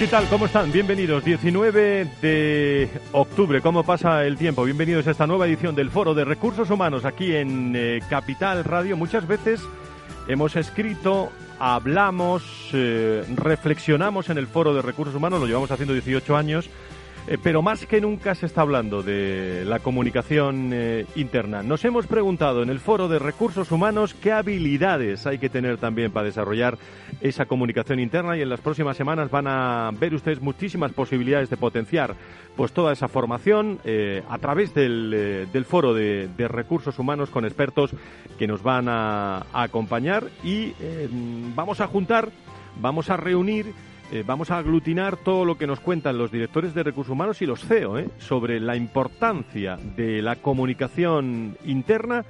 ¿Qué tal? ¿Cómo están? Bienvenidos. 19 de octubre. ¿Cómo pasa el tiempo? Bienvenidos a esta nueva edición del Foro de Recursos Humanos aquí en eh, Capital Radio. Muchas veces hemos escrito, hablamos, eh, reflexionamos en el Foro de Recursos Humanos, lo llevamos haciendo 18 años eh, pero más que nunca se está hablando de la comunicación eh, interna. Nos hemos preguntado en el foro de recursos humanos qué habilidades hay que tener también para desarrollar esa comunicación interna y en las próximas semanas van a ver ustedes muchísimas posibilidades de potenciar pues toda esa formación eh, a través del, foro de, recursos humanos con expertos que nos van a acompañar y vamos a juntar, vamos a reunir eh, vamos a aglutinar todo lo que nos cuentan los directores de recursos humanos y los CEO ¿eh? sobre la importancia de la comunicación interna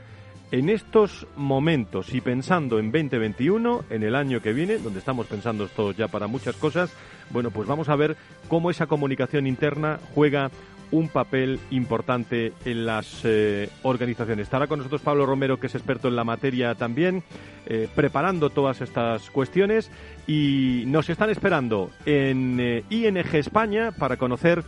en estos momentos y pensando en 2021, en el año que viene, donde estamos pensando todos ya para muchas cosas, bueno, pues vamos a ver cómo esa comunicación interna juega un papel importante en las eh, organizaciones. Estará con nosotros Pablo Romero, que es experto en la materia también, eh, preparando todas estas cuestiones y nos están esperando en eh, ING España para conocer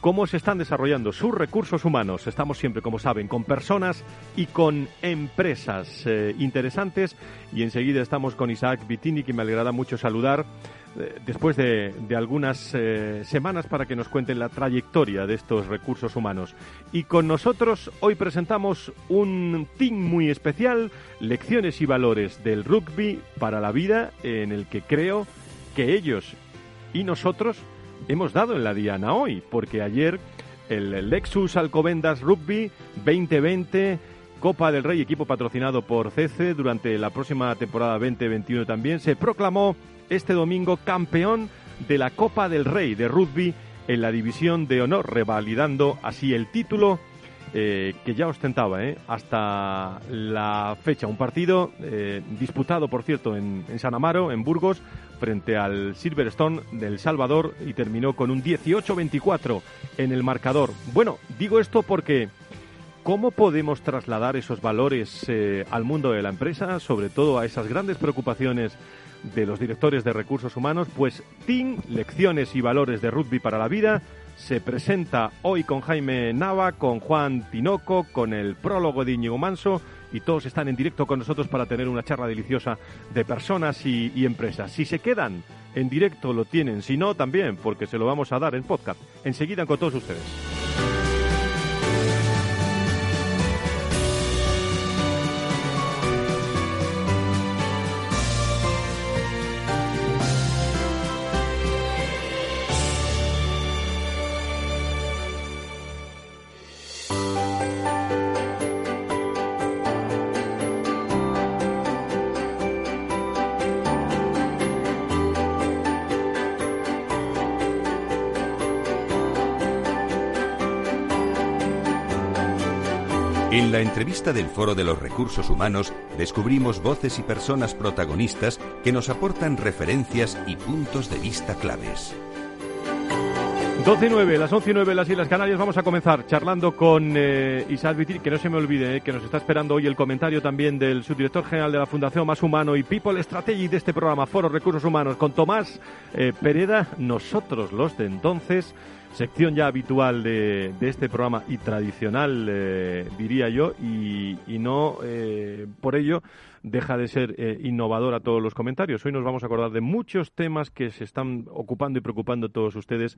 cómo se están desarrollando sus recursos humanos. Estamos siempre, como saben, con personas y con empresas interesantes y enseguida estamos con Isaac Vitini, que me alegrará mucho saludar eh, después de, algunas eh, semanas para que nos cuenten la trayectoria de estos recursos humanos. Y con nosotros hoy presentamos un team muy especial, lecciones y valores del rugby para la vida, en el que creo que ellos y nosotros hemos dado en la diana hoy, porque ayer el Lexus Alcobendas Rugby 2020 Copa del Rey, equipo patrocinado por CC durante la próxima temporada 2021 también, se proclamó este domingo campeón de la Copa del Rey de rugby en la división de honor, revalidando así el título eh, que ya ostentaba eh, hasta la fecha. Un partido eh, disputado, por cierto, en, en, San Amaro, en Burgos, frente al Silverstone del Salvador y terminó con un 18-24 en el marcador. Bueno, digo esto porque ¿cómo podemos trasladar esos valores al mundo de la empresa, sobre todo a esas grandes preocupaciones de los directores de recursos humanos, pues Team Lecciones y Valores de Rugby para la Vida se presenta hoy con Jaime Nava, con Juan Tinoco, con el prólogo de Íñigo Manso y todos están en directo con nosotros para tener una charla deliciosa de personas y, y empresas. Si se quedan en directo lo tienen, si no también, porque se lo vamos a dar en podcast. Enseguida con todos ustedes. La entrevista del Foro de los Recursos Humanos descubrimos voces y personas protagonistas que nos aportan referencias y puntos de vista claves. 12 y 9, las 11 y 9 las Islas Canarias. Vamos a comenzar charlando con eh, Isaac Vitir, que no se me olvide, eh, que nos está esperando hoy el comentario también del subdirector general de la Fundación Más Humano y People Strategy de este programa, Foro Recursos Humanos, con Tomás eh, Pereda, nosotros los de entonces sección ya habitual de, este programa y tradicional, eh, diría yo, y, no eh, por ello deja de ser eh, innovador a todos los comentarios. Hoy nos vamos a acordar de muchos temas que se están ocupando y preocupando todos ustedes,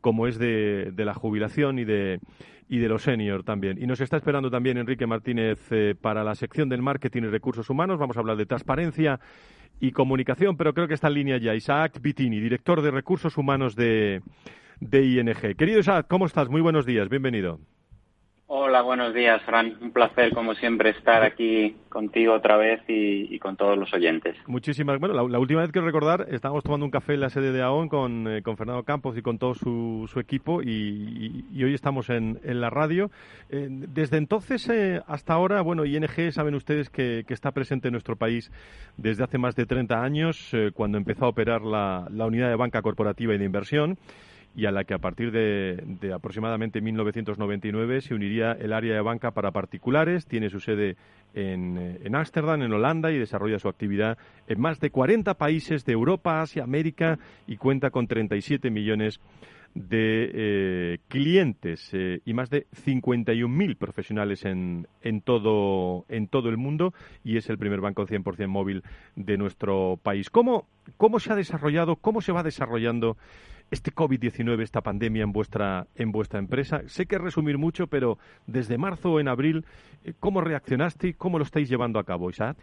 como es de, la jubilación y de, y de los senior también. Y nos está esperando también Enrique Martínez para la sección del marketing y recursos humanos. Vamos a hablar de transparencia y comunicación, pero creo que está en línea ya Isaac Bitini, director de recursos humanos de de ING. Querido Isaac, ¿cómo estás? Muy buenos días, bienvenido. Hola, buenos días, Fran. Un placer, como siempre, estar aquí contigo otra vez y, con todos los oyentes. Muchísimas. Bueno, la, última vez que recordar, estábamos tomando un café en la sede de AON con, eh, con Fernando Campos y con todo su, su equipo y, hoy estamos en, en la radio. Eh, desde entonces eh, hasta ahora, bueno, ING, saben ustedes que, que, está presente en nuestro país desde hace más de 30 años, cuando empezó a operar la, la unidad de banca corporativa y de inversión y a la que a partir de, aproximadamente 1999 se uniría el área de banca para particulares. Tiene su sede en Ámsterdam, en, Holanda, y desarrolla su actividad en más de 40 países de Europa, Asia, América y cuenta con 37 millones de eh, clientes eh, y más de 51.000 profesionales en, en, todo, en todo el mundo y es el primer banco 100% móvil de nuestro país. ¿Cómo, ¿Cómo se ha desarrollado, cómo se va desarrollando este COVID-19, esta pandemia en vuestra, en vuestra empresa? Sé que resumir mucho, pero desde marzo o en abril, eh, ¿cómo reaccionaste y cómo lo estáis llevando a cabo, Isaac?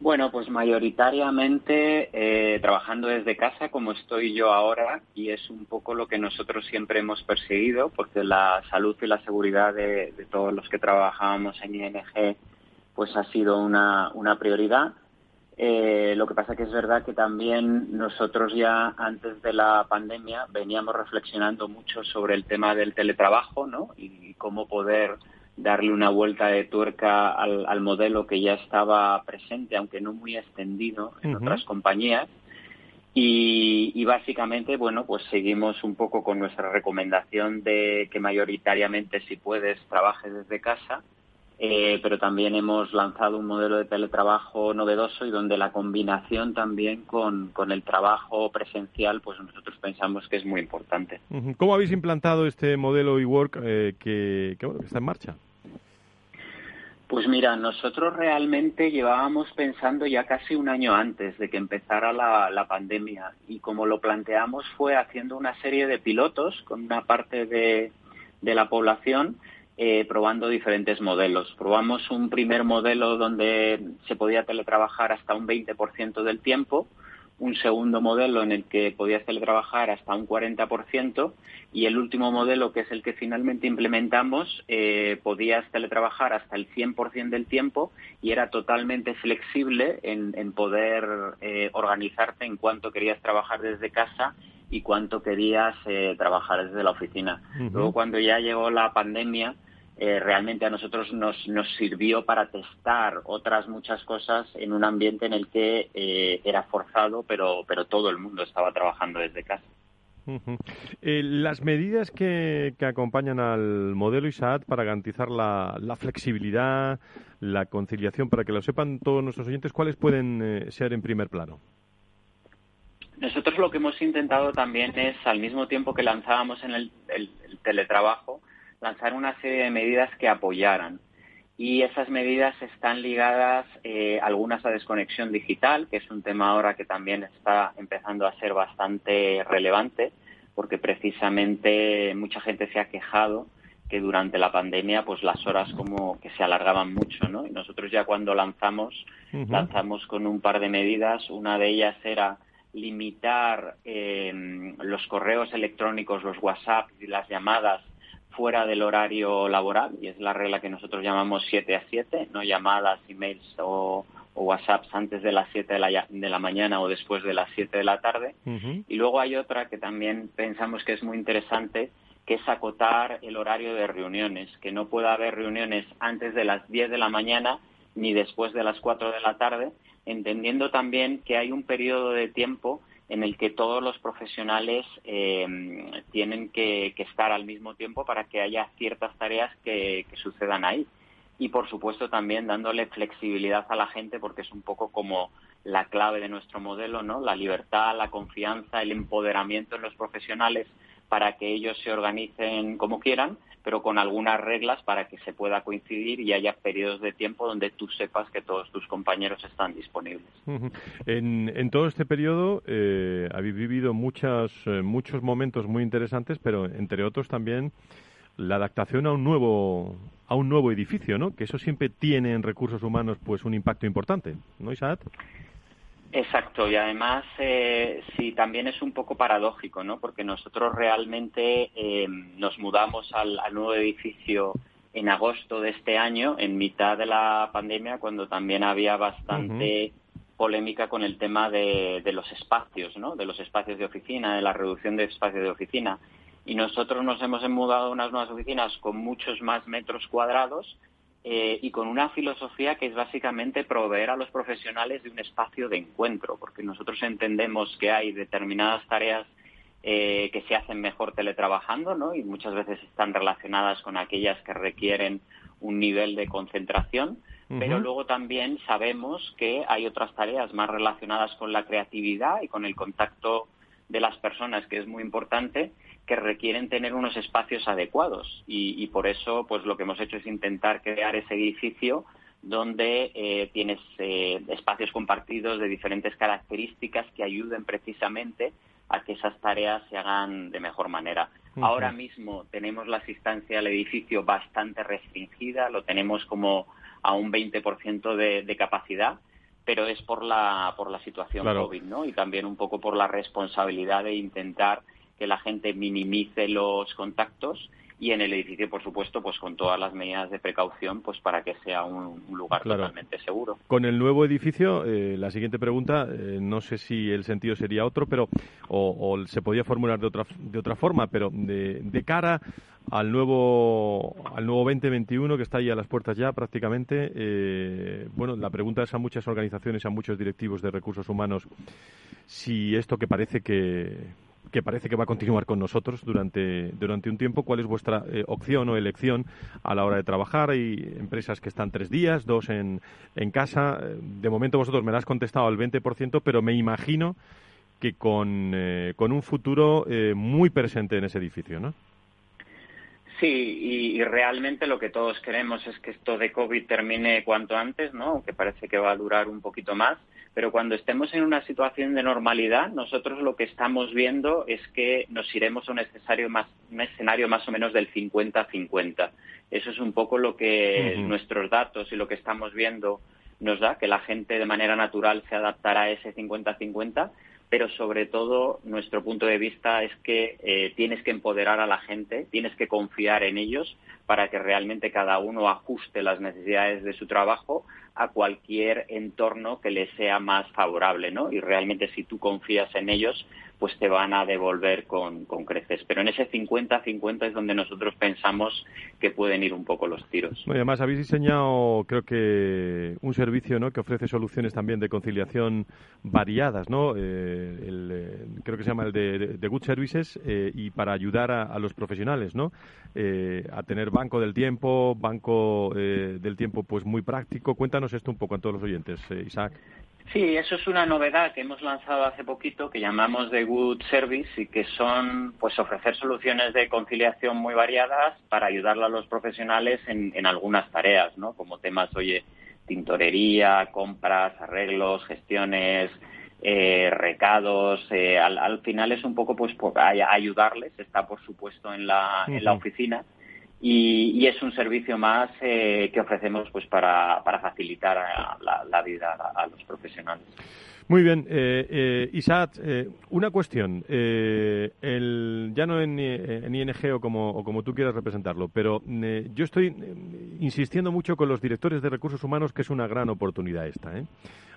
Bueno, pues mayoritariamente eh, trabajando desde casa, como estoy yo ahora, y es un poco lo que nosotros siempre hemos perseguido, porque la salud y la seguridad de, todos los que trabajábamos en ING, pues ha sido una, una prioridad. Eh, lo que pasa que es verdad que también nosotros ya antes de la pandemia veníamos reflexionando mucho sobre el tema del teletrabajo, ¿no? Y, cómo poder darle una vuelta de tuerca al, modelo que ya estaba presente, aunque no muy extendido en otras compañías. Y, y, básicamente, bueno, pues seguimos un poco con nuestra recomendación de que mayoritariamente, si puedes, trabajes desde casa eh, pero también hemos lanzado un modelo de teletrabajo novedoso y donde la combinación también con, el trabajo presencial, pues nosotros pensamos que es muy importante. ¿Cómo habéis implantado este modelo eWork eh, que, que, está en marcha? Pues mira, nosotros realmente llevábamos pensando ya casi un año antes de que empezara la, la, pandemia y como lo planteamos fue haciendo una serie de pilotos con una parte de, de la población eh, probando diferentes modelos. Probamos un primer modelo donde se podía teletrabajar hasta un 20% del tiempo, un segundo modelo en el que podías teletrabajar hasta un 40% y el último modelo, que es el que finalmente implementamos, eh, podías teletrabajar hasta el 100% del tiempo y era totalmente flexible en, poder eh, organizarte en cuanto querías trabajar desde casa y cuánto querías eh, trabajar desde la oficina. Luego, cuando ya llegó la pandemia, eh, realmente a nosotros nos, nos sirvió para testar otras muchas cosas en un ambiente en el que eh, era forzado, pero, pero todo el mundo estaba trabajando desde casa. las medidas que, que, acompañan al modelo ISAT para garantizar la, la, flexibilidad, la conciliación, para que lo sepan todos nuestros oyentes, ¿cuáles pueden ser en primer plano? Nosotros lo que hemos intentado también es, al mismo tiempo que lanzábamos en el, teletrabajo, lanzar una serie de medidas que apoyaran. Y esas medidas están ligadas eh, algunas a desconexión digital, que es un tema ahora que también está empezando a ser bastante relevante, porque precisamente mucha gente se ha quejado que durante la pandemia pues las horas como que se alargaban mucho, ¿no? Y nosotros ya cuando lanzamos, lanzamos con un par de medidas, una de ellas era limitar eh, los correos electrónicos, los WhatsApp y las llamadas fuera del horario laboral, y es la regla que nosotros llamamos 7 a 7, no llamadas, emails o, o WhatsApps antes de las 7 de la, de la mañana o después de las 7 de la tarde. Y luego hay otra que también pensamos que es muy interesante, que es acotar el horario de reuniones, que no pueda haber reuniones antes de las 10 de la mañana ni después de las 4 de la tarde, entendiendo también que hay un periodo de tiempo en el que todos los profesionales eh, tienen que, estar al mismo tiempo para que haya ciertas tareas que, sucedan ahí. Y por supuesto también dándole flexibilidad a la gente porque es un poco como la clave de nuestro modelo, ¿no? La libertad, la confianza, el empoderamiento en los profesionales para que ellos se organicen como quieran, pero con algunas reglas para que se pueda coincidir y haya periodos de tiempo donde tú sepas que todos tus compañeros están disponibles. en, todo este periodo eh, habéis vivido muchas, eh, muchos momentos muy interesantes, pero entre otros también la adaptación a un nuevo a un nuevo edificio, ¿no? Que eso siempre tiene en recursos humanos pues un impacto importante, ¿no, Isaac? Exacto, y además eh, sí, también es un poco paradójico, ¿no? Porque nosotros realmente eh, nos mudamos al, nuevo edificio en agosto de este año, en mitad de la pandemia, cuando también había bastante polémica con el tema de, de, los espacios, ¿no? De los espacios de oficina, de la reducción de espacios de oficina. Y nosotros nos hemos mudado a unas nuevas oficinas con muchos más metros cuadrados, eh, y con una filosofía que es básicamente proveer a los profesionales de un espacio de encuentro, porque nosotros entendemos que hay determinadas tareas eh, que se hacen mejor teletrabajando, ¿no? Y muchas veces están relacionadas con aquellas que requieren un nivel de concentración, pero luego también sabemos que hay otras tareas más relacionadas con la creatividad y con el contacto de las personas, que es muy importante, que requieren tener unos espacios adecuados y, por eso pues lo que hemos hecho es intentar crear ese edificio donde eh, tienes eh, espacios compartidos de diferentes características que ayuden precisamente a que esas tareas se hagan de mejor manera. Ahora mismo tenemos la asistencia al edificio bastante restringida, lo tenemos como a un 20% de, de capacidad, pero es por la, por la situación COVID, ¿no? Y también un poco por la responsabilidad de intentar que la gente minimice los contactos y en el edificio, por supuesto, pues con todas las medidas de precaución, pues para que sea un, lugar totalmente seguro. Con el nuevo edificio, eh, la siguiente pregunta, eh, no sé si el sentido sería otro, pero o, se podía formular de otra de otra forma, pero de, cara al nuevo al nuevo 2021 que está ahí a las puertas ya prácticamente, eh, bueno, la pregunta es a muchas organizaciones, a muchos directivos de recursos humanos, si esto que parece que que parece que va a continuar con nosotros durante, durante un tiempo. ¿Cuál es vuestra eh, opción o elección a la hora de trabajar? Hay empresas que están tres días, dos en, en casa. De momento vosotros me lo has contestado al 20%, pero me imagino que con, eh, con un futuro eh, muy presente en ese edificio, ¿no? Sí, y, y, realmente lo que todos queremos es que esto de COVID termine cuanto antes, ¿no? Aunque parece que va a durar un poquito más pero cuando estemos en una situación de normalidad, nosotros lo que estamos viendo es que nos iremos a un, más, un escenario más o menos del 50-50. Eso es un poco lo que nuestros datos y lo que estamos viendo nos da, que la gente de manera natural se adaptará a ese 50-50, pero sobre todo nuestro punto de vista es que eh, tienes que empoderar a la gente, tienes que confiar en ellos para que realmente cada uno ajuste las necesidades de su trabajo a cualquier entorno que le sea más favorable, ¿no? Y realmente si tú confías en ellos, pues te van a devolver con, con creces. Pero en ese 50-50 es donde nosotros pensamos que pueden ir un poco los tiros. además, habéis diseñado, creo que, un servicio ¿no? que ofrece soluciones también de conciliación variadas, ¿no? Eh, eh, creo que se llama el de, Good Services eh, y para ayudar a, los profesionales, ¿no? a tener banco del tiempo, banco del tiempo pues muy práctico. Cuéntanos esto un poco a todos los oyentes, Isaac. Sí, eso es una novedad que hemos lanzado hace poquito que llamamos de Good Service y que son pues ofrecer soluciones de conciliación muy variadas para ayudarle a los profesionales en, en algunas tareas, ¿no? Como temas, oye, tintorería, compras, arreglos, gestiones, eh, recados. Eh, al, al, final es un poco pues por ayudarles. Está por supuesto en la, en la oficina y, es un servicio más eh, que ofrecemos pues para, para facilitar la, vida a, los profesionales. Muy bien, eh, eh eh, una cuestión. el, ya no en, en, ING o como, o como tú quieras representarlo, pero yo estoy insistiendo mucho con los directores de recursos humanos que es una gran oportunidad esta. ¿eh?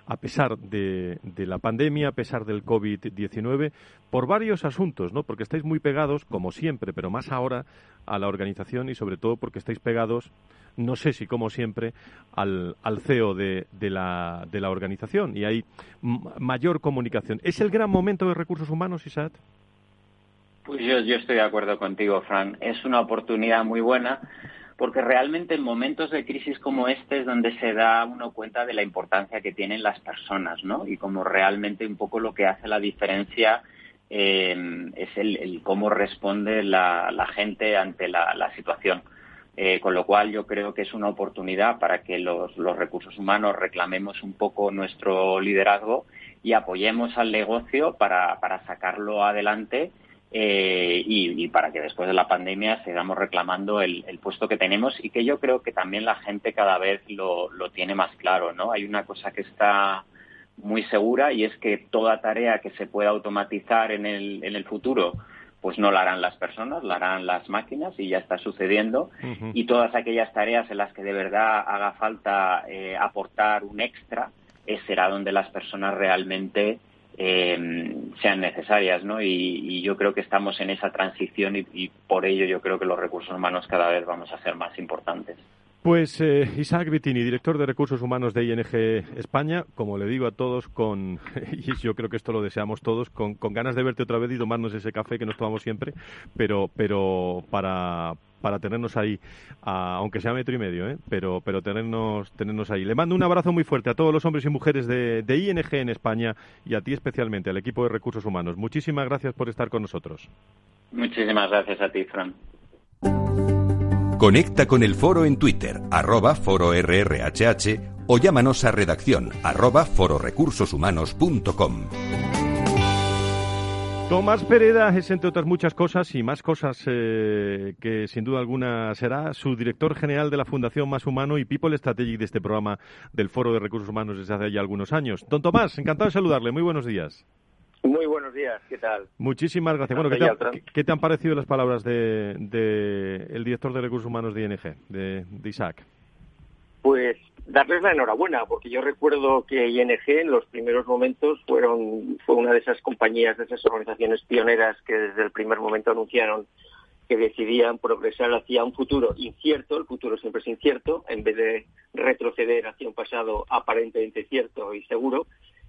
a pesar de, la pandemia, a pesar del COVID-19, por varios asuntos, ¿no? Porque estáis muy pegados, como siempre, pero más ahora, a la organización y sobre todo porque estáis pegados, no sé si como siempre, al, al CEO de, la, de la organización y hay mayor comunicación. ¿Es el gran momento de recursos humanos, Isaac? Pues yo, yo estoy de acuerdo contigo, Fran. Es una oportunidad muy buena porque realmente en momentos de crisis como este es donde se da uno cuenta de la importancia que tienen las personas, ¿no? Y como realmente un poco lo que hace la diferencia eh, es el, cómo responde la, gente ante la, situación. Eh, con lo cual yo creo que es una oportunidad para que los, recursos humanos reclamemos un poco nuestro liderazgo y apoyemos al negocio para, sacarlo adelante eh, y, para que después de la pandemia sigamos reclamando el, puesto que tenemos y que yo creo que también la gente cada vez lo, lo tiene más claro, ¿no? Hay una cosa que está muy segura y es que toda tarea que se pueda automatizar en el, en el futuro pues no la harán las personas, la harán las máquinas y ya está sucediendo. Y todas aquellas tareas en las que de verdad haga falta eh, aportar un extra, eh, será donde las personas realmente eh, sean necesarias, ¿no? Y, yo creo que estamos en esa transición y, y por ello yo creo que los recursos humanos cada vez vamos a ser más importantes. Pues eh, Isaac Vitini, director de Recursos Humanos de ING España, como le digo a todos, con, y yo creo que esto lo deseamos todos, con, con, ganas de verte otra vez y tomarnos ese café que nos tomamos siempre, pero, pero para, para tenernos ahí, aunque sea metro y medio, ¿eh? pero, pero tenernos, tenernos ahí. Le mando un abrazo muy fuerte a todos los hombres y mujeres de, de ING en España y a ti especialmente, al equipo de Recursos Humanos. Muchísimas gracias por estar con nosotros. Muchísimas gracias a ti, Fran. Conecta con el foro en Twitter, arroba foro RRHH, o llámanos a redacción, arroba fororecursoshumanos.com. Tomás Pereda es, entre otras muchas cosas y más cosas eh, que sin duda alguna será su director general de la Fundación Más Humano y People Strategy de este programa del Foro de Recursos Humanos desde hace ya algunos años. Don Tomás, encantado de saludarle. Muy buenos días. Muy buenos días, ¿qué tal? Muchísimas gracias. Bueno, ¿qué te, han, parecido las palabras del de, el director de recursos humanos de ING, de, Isaac? Pues darles la enhorabuena, porque yo recuerdo que ING en los primeros momentos fueron fue una de esas compañías, de esas organizaciones pioneras que desde el primer momento anunciaron que decidían progresar hacia un futuro incierto, el futuro siempre es incierto, en vez de retroceder hacia un pasado aparentemente cierto y seguro,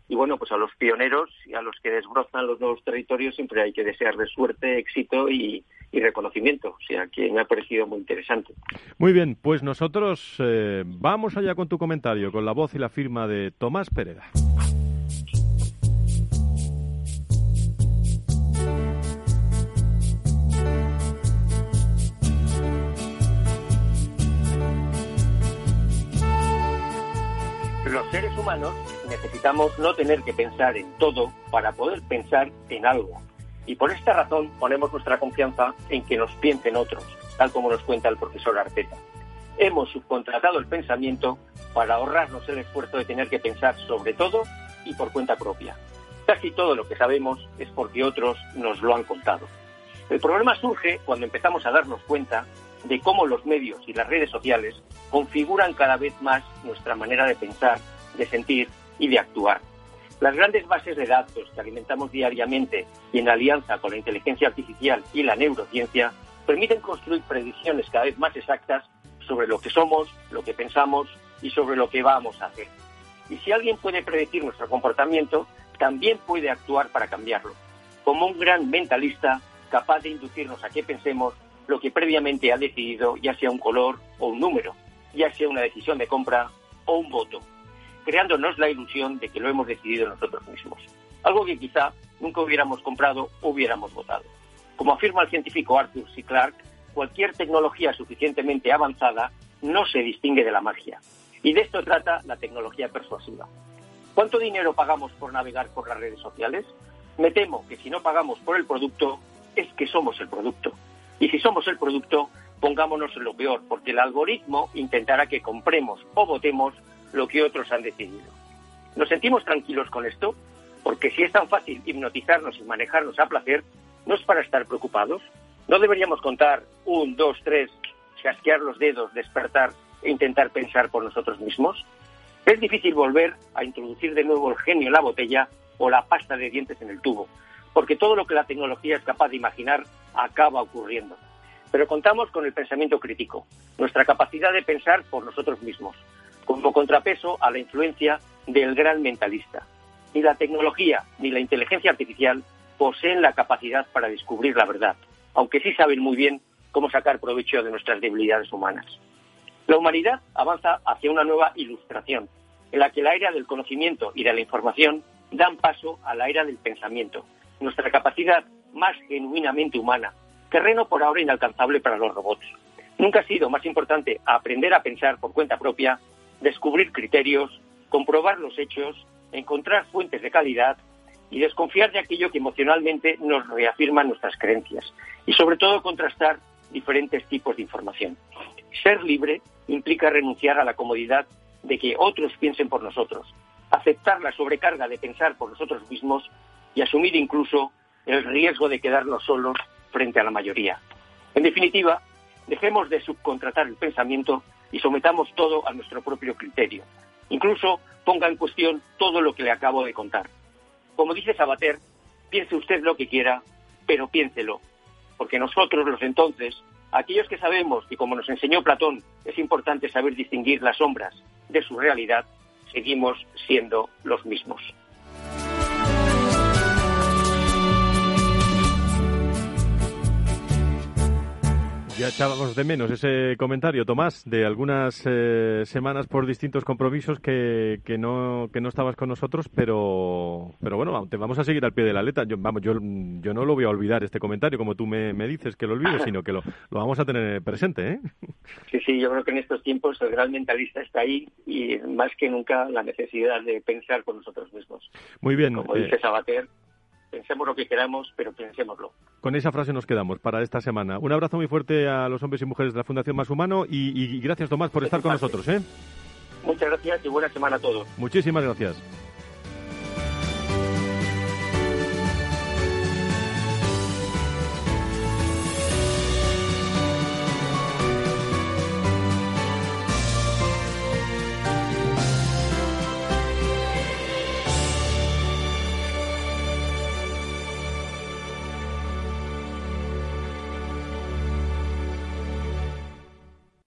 y bueno, pues a los pioneros y a los que desbrozan los nuevos territorios siempre hay que desearles suerte, éxito y, reconocimiento. O sea, que me ha parecido muy interesante. Muy bien, pues nosotros eh, vamos allá con tu comentario, con la voz y la firma de Tomás Pereda. Los seres humanos necesitamos no tener que pensar en todo para poder pensar en algo. Y por esta razón ponemos nuestra confianza en que nos piensen otros, tal como nos cuenta el profesor Arteta. Hemos subcontratado el pensamiento para ahorrarnos el esfuerzo de tener que pensar sobre todo y por cuenta propia. Casi todo lo que sabemos es porque otros nos lo han contado. El problema surge cuando empezamos a darnos cuenta de cómo los medios y las redes sociales configuran cada vez más nuestra manera de pensar, de sentir y de actuar. Las grandes bases de datos que alimentamos diariamente y en alianza con la inteligencia artificial y la neurociencia permiten construir predicciones cada vez más exactas sobre lo que somos, lo que pensamos y sobre lo que vamos a hacer. Y si alguien puede predecir nuestro comportamiento, también puede actuar para cambiarlo, como un gran mentalista capaz de inducirnos a que pensemos lo que previamente ha decidido, ya sea un color o un número, ya sea una decisión de compra o un voto creándonos la ilusión de que lo hemos decidido nosotros mismos. Algo que quizá nunca hubiéramos comprado o hubiéramos votado. Como afirma el científico Arthur C. Clarke, cualquier tecnología suficientemente avanzada no se distingue de la magia. Y de esto trata la tecnología persuasiva. ¿Cuánto dinero pagamos por navegar por las redes sociales? Me temo que si no pagamos por el producto, es que somos el producto. Y si somos el producto, pongámonos en lo peor, porque el algoritmo intentará que compremos o votemos lo que otros han decidido. ¿Nos sentimos tranquilos con esto? Porque si es tan fácil hipnotizarnos y manejarnos a placer, ¿no es para estar preocupados? ¿No deberíamos contar un, dos, tres, chasquear los dedos, despertar e intentar pensar por nosotros mismos? Es difícil volver a introducir de nuevo el genio en la botella o la pasta de dientes en el tubo, porque todo lo que la tecnología es capaz de imaginar acaba ocurriendo. Pero contamos con el pensamiento crítico, nuestra capacidad de pensar por nosotros mismos, como contrapeso a la influencia del gran mentalista. Ni la tecnología ni la inteligencia artificial poseen la capacidad para descubrir la verdad, aunque sí saben muy bien cómo sacar provecho de nuestras debilidades humanas. La humanidad avanza hacia una nueva ilustración, en la que la era del conocimiento y de la información dan paso a la era del pensamiento, nuestra capacidad más genuinamente humana, terreno por ahora inalcanzable para los robots. Nunca ha sido más importante aprender a pensar por cuenta propia, descubrir criterios, comprobar los hechos, encontrar fuentes de calidad y desconfiar de aquello que emocionalmente nos reafirma nuestras creencias y sobre todo contrastar diferentes tipos de información. Ser libre implica renunciar a la comodidad de que otros piensen por nosotros, aceptar la sobrecarga de pensar por nosotros mismos y asumir incluso el riesgo de quedarnos solos frente a la mayoría. En definitiva, dejemos de subcontratar el pensamiento y sometamos todo a nuestro propio criterio. Incluso ponga en cuestión todo lo que le acabo de contar. Como dice Sabater, piense usted lo que quiera, pero piénselo, porque nosotros los entonces, aquellos que sabemos y como nos enseñó Platón, es importante saber distinguir las sombras de su realidad, seguimos siendo los mismos. Ya echábamos de menos ese comentario, Tomás, de algunas eh, semanas por distintos compromisos que, que, no, que no estabas con nosotros, pero, pero bueno, te vamos a seguir al pie de la letra. Yo, vamos, yo, yo no lo voy a olvidar este comentario, como tú me, me dices que lo olvides, sino que lo, lo vamos a tener presente. ¿eh? Sí, sí, yo creo que en estos tiempos el gran mentalista está ahí y más que nunca la necesidad de pensar por nosotros mismos. Muy bien. Como dice eh, Sabater, pensemos lo que queramos, pero pensémoslo. Con esa frase nos quedamos para esta semana. Un abrazo muy fuerte a los hombres y mujeres de la Fundación Más Humano y, gracias, Tomás, por estar con nosotros. ¿eh? Muchas gracias y buena semana a todos. Muchísimas gracias.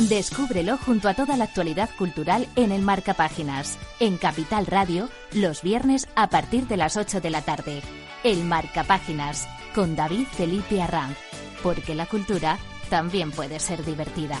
Descúbrelo junto a toda la actualidad cultural en el Marca Páginas, en Capital Radio, los viernes a partir de las 8 de la tarde. El Marca Páginas, con David Felipe Arranz, porque la cultura también puede ser divertida.